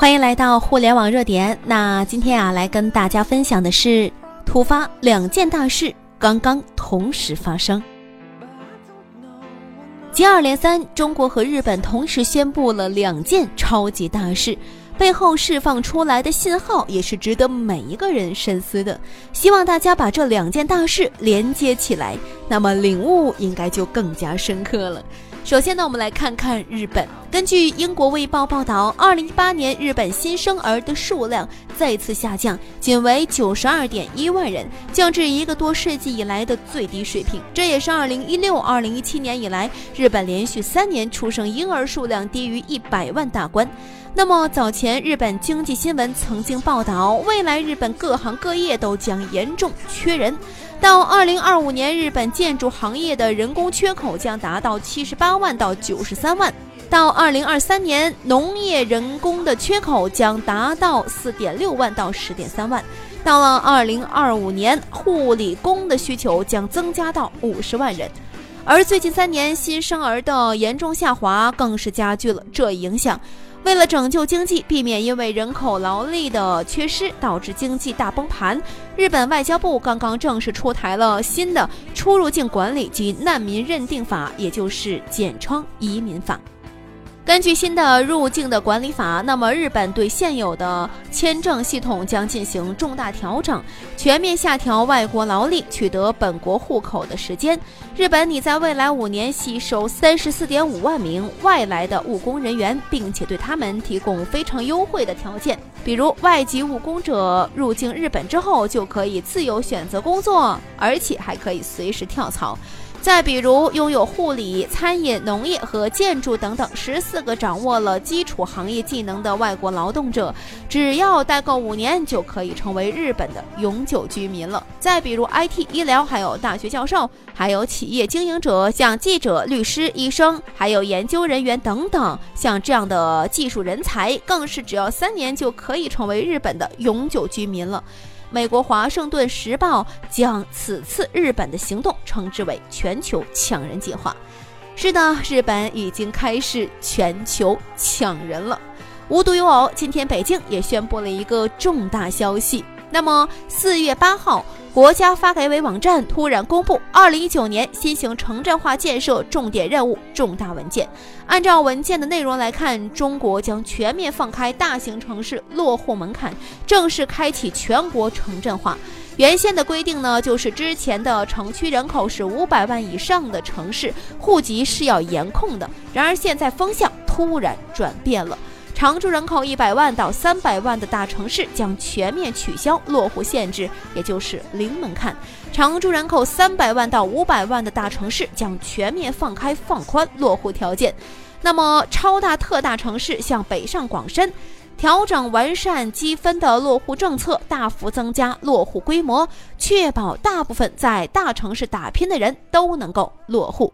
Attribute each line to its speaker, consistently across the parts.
Speaker 1: 欢迎来到互联网热点。那今天啊，来跟大家分享的是突发两件大事刚刚同时发生，接二连三，中国和日本同时宣布了两件超级大事，背后释放出来的信号也是值得每一个人深思的。希望大家把这两件大事连接起来，那么领悟应该就更加深刻了。首先呢，我们来看看日本。根据英国《卫报》报道，二零一八年日本新生儿的数量再次下降，仅为九十二点一万人，降至一个多世纪以来的最低水平。这也是二零一六、二零一七年以来日本连续三年出生婴儿数量低于一百万大关。那么早前日本经济新闻曾经报道，未来日本各行各业都将严重缺人。到二零二五年，日本建筑行业的人工缺口将达到七十八万到九十三万；到二零二三年，农业人工的缺口将达到四点六万到十点三万；到了二零二五年，护理工的需求将增加到五十万人。而最近三年新生儿的严重下滑，更是加剧了这一影响。为了拯救经济，避免因为人口劳力的缺失导致经济大崩盘，日本外交部刚刚正式出台了新的出入境管理及难民认定法，也就是简称移民法。根据新的入境的管理法，那么日本对现有的签证系统将进行重大调整，全面下调外国劳力取得本国户口的时间。日本拟在未来五年吸收三十四点五万名外来的务工人员，并且对他们提供非常优惠的条件，比如外籍务工者入境日本之后就可以自由选择工作，而且还可以随时跳槽。再比如，拥有护理、餐饮、农业和建筑等等十四个掌握了基础行业技能的外国劳动者，只要待够五年，就可以成为日本的永久居民了。再比如，IT、医疗，还有大学教授，还有企业经营者，像记者、律师、医生，还有研究人员等等，像这样的技术人才，更是只要三年就可以成为日本的永久居民了。美国《华盛顿时报》将此次日本的行动称之为“全球抢人计划”。是的，日本已经开始全球抢人了。无独有偶，今天北京也宣布了一个重大消息。那么，四月八号。国家发改委网站突然公布二零一九年新型城镇化建设重点任务重大文件。按照文件的内容来看，中国将全面放开大型城市落户门槛，正式开启全国城镇化。原先的规定呢，就是之前的城区人口是五百万以上的城市，户籍是要严控的。然而现在风向突然转变了。常住人口一百万到三百万的大城市将全面取消落户限制，也就是零门槛；常住人口三百万到五百万的大城市将全面放开放宽落户条件。那么，超大、特大城市像北上广深，调整完善积分的落户政策，大幅增加落户规模，确保大部分在大城市打拼的人都能够落户。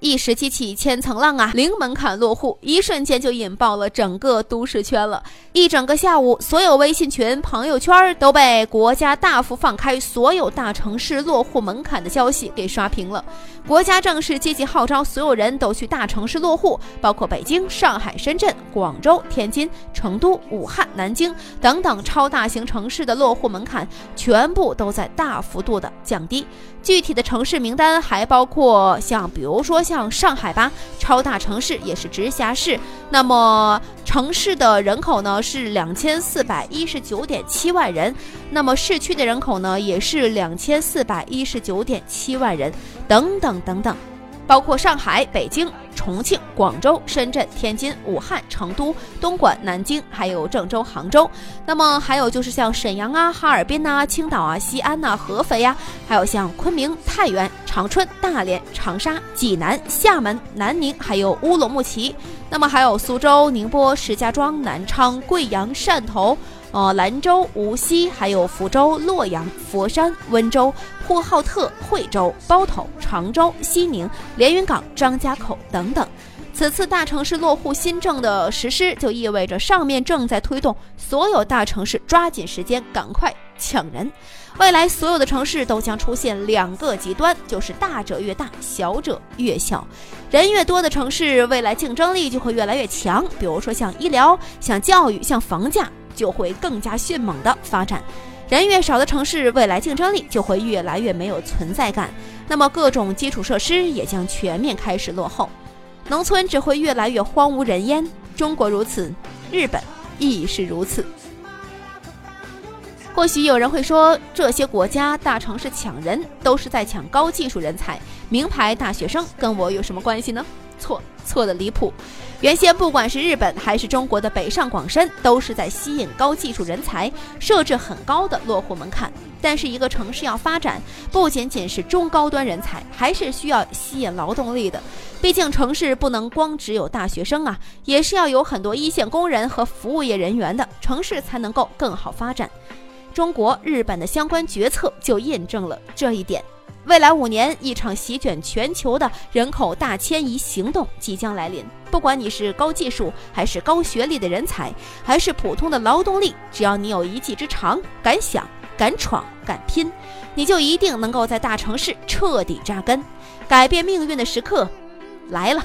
Speaker 1: 一时激起千层浪啊！零门槛落户，一瞬间就引爆了整个都市圈了。一整个下午，所有微信群、朋友圈都被国家大幅放开所有大城市落户门槛的消息给刷屏了。国家正式积极号召所有人都去大城市落户，包括北京、上海、深圳、广州、天津、成都、武汉、南京等等超大型城市的落户门槛，全部都在大幅度的降低。具体的城市名单还包括像，比如说像上海吧，超大城市也是直辖市。那么城市的人口呢是两千四百一十九点七万人，那么市区的人口呢也是两千四百一十九点七万人，等等等等。包括上海、北京、重庆、广州、深圳、天津、武汉、成都、东莞、南京，还有郑州、杭州。那么还有就是像沈阳啊、哈尔滨呐、青岛啊、西安呐、合肥呀，还有像昆明、太原、长春、大连、长沙、济南、厦门、南宁，还有乌鲁木齐。那么还有苏州、宁波、石家庄、南昌、贵阳、汕头。呃，兰州、无锡，还有福州、洛阳、佛山、温州、呼和浩特、惠州、包头、常州、西宁、连云港、张家口等等。此次大城市落户新政的实施，就意味着上面正在推动所有大城市抓紧时间，赶快抢人。未来所有的城市都将出现两个极端，就是大者越大，小者越小。人越多的城市，未来竞争力就会越来越强。比如说像医疗、像教育、像房价，就会更加迅猛的发展。人越少的城市，未来竞争力就会越来越没有存在感。那么各种基础设施也将全面开始落后，农村只会越来越荒无人烟。中国如此，日本亦是如此。或许有人会说，这些国家大城市抢人，都是在抢高技术人才、名牌大学生，跟我有什么关系呢？错，错的离谱。原先不管是日本还是中国的北上广深，都是在吸引高技术人才，设置很高的落户门槛。但是一个城市要发展，不仅仅是中高端人才，还是需要吸引劳动力的。毕竟城市不能光只有大学生啊，也是要有很多一线工人和服务业人员的，城市才能够更好发展。中国、日本的相关决策就印证了这一点。未来五年，一场席卷全球的人口大迁移行动即将来临。不管你是高技术还是高学历的人才，还是普通的劳动力，只要你有一技之长，敢想、敢闯、敢拼，你就一定能够在大城市彻底扎根。改变命运的时刻来了。